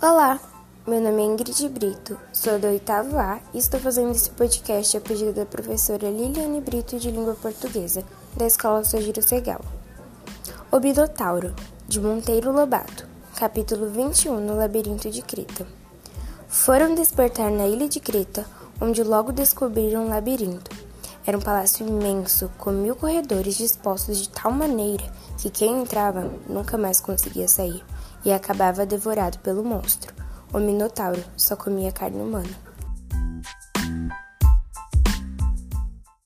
Olá, meu nome é Ingrid Brito, sou do oitavo A e estou fazendo esse podcast a pedido da professora Liliane Brito de Língua Portuguesa, da Escola Sojiro Segal. O Bidotauro, de Monteiro Lobato, capítulo 21 no Labirinto de Creta. Foram despertar na ilha de Creta, onde logo descobriram um labirinto. Era um palácio imenso, com mil corredores dispostos de tal maneira que quem entrava nunca mais conseguia sair e acabava devorado pelo monstro. O Minotauro só comia carne humana.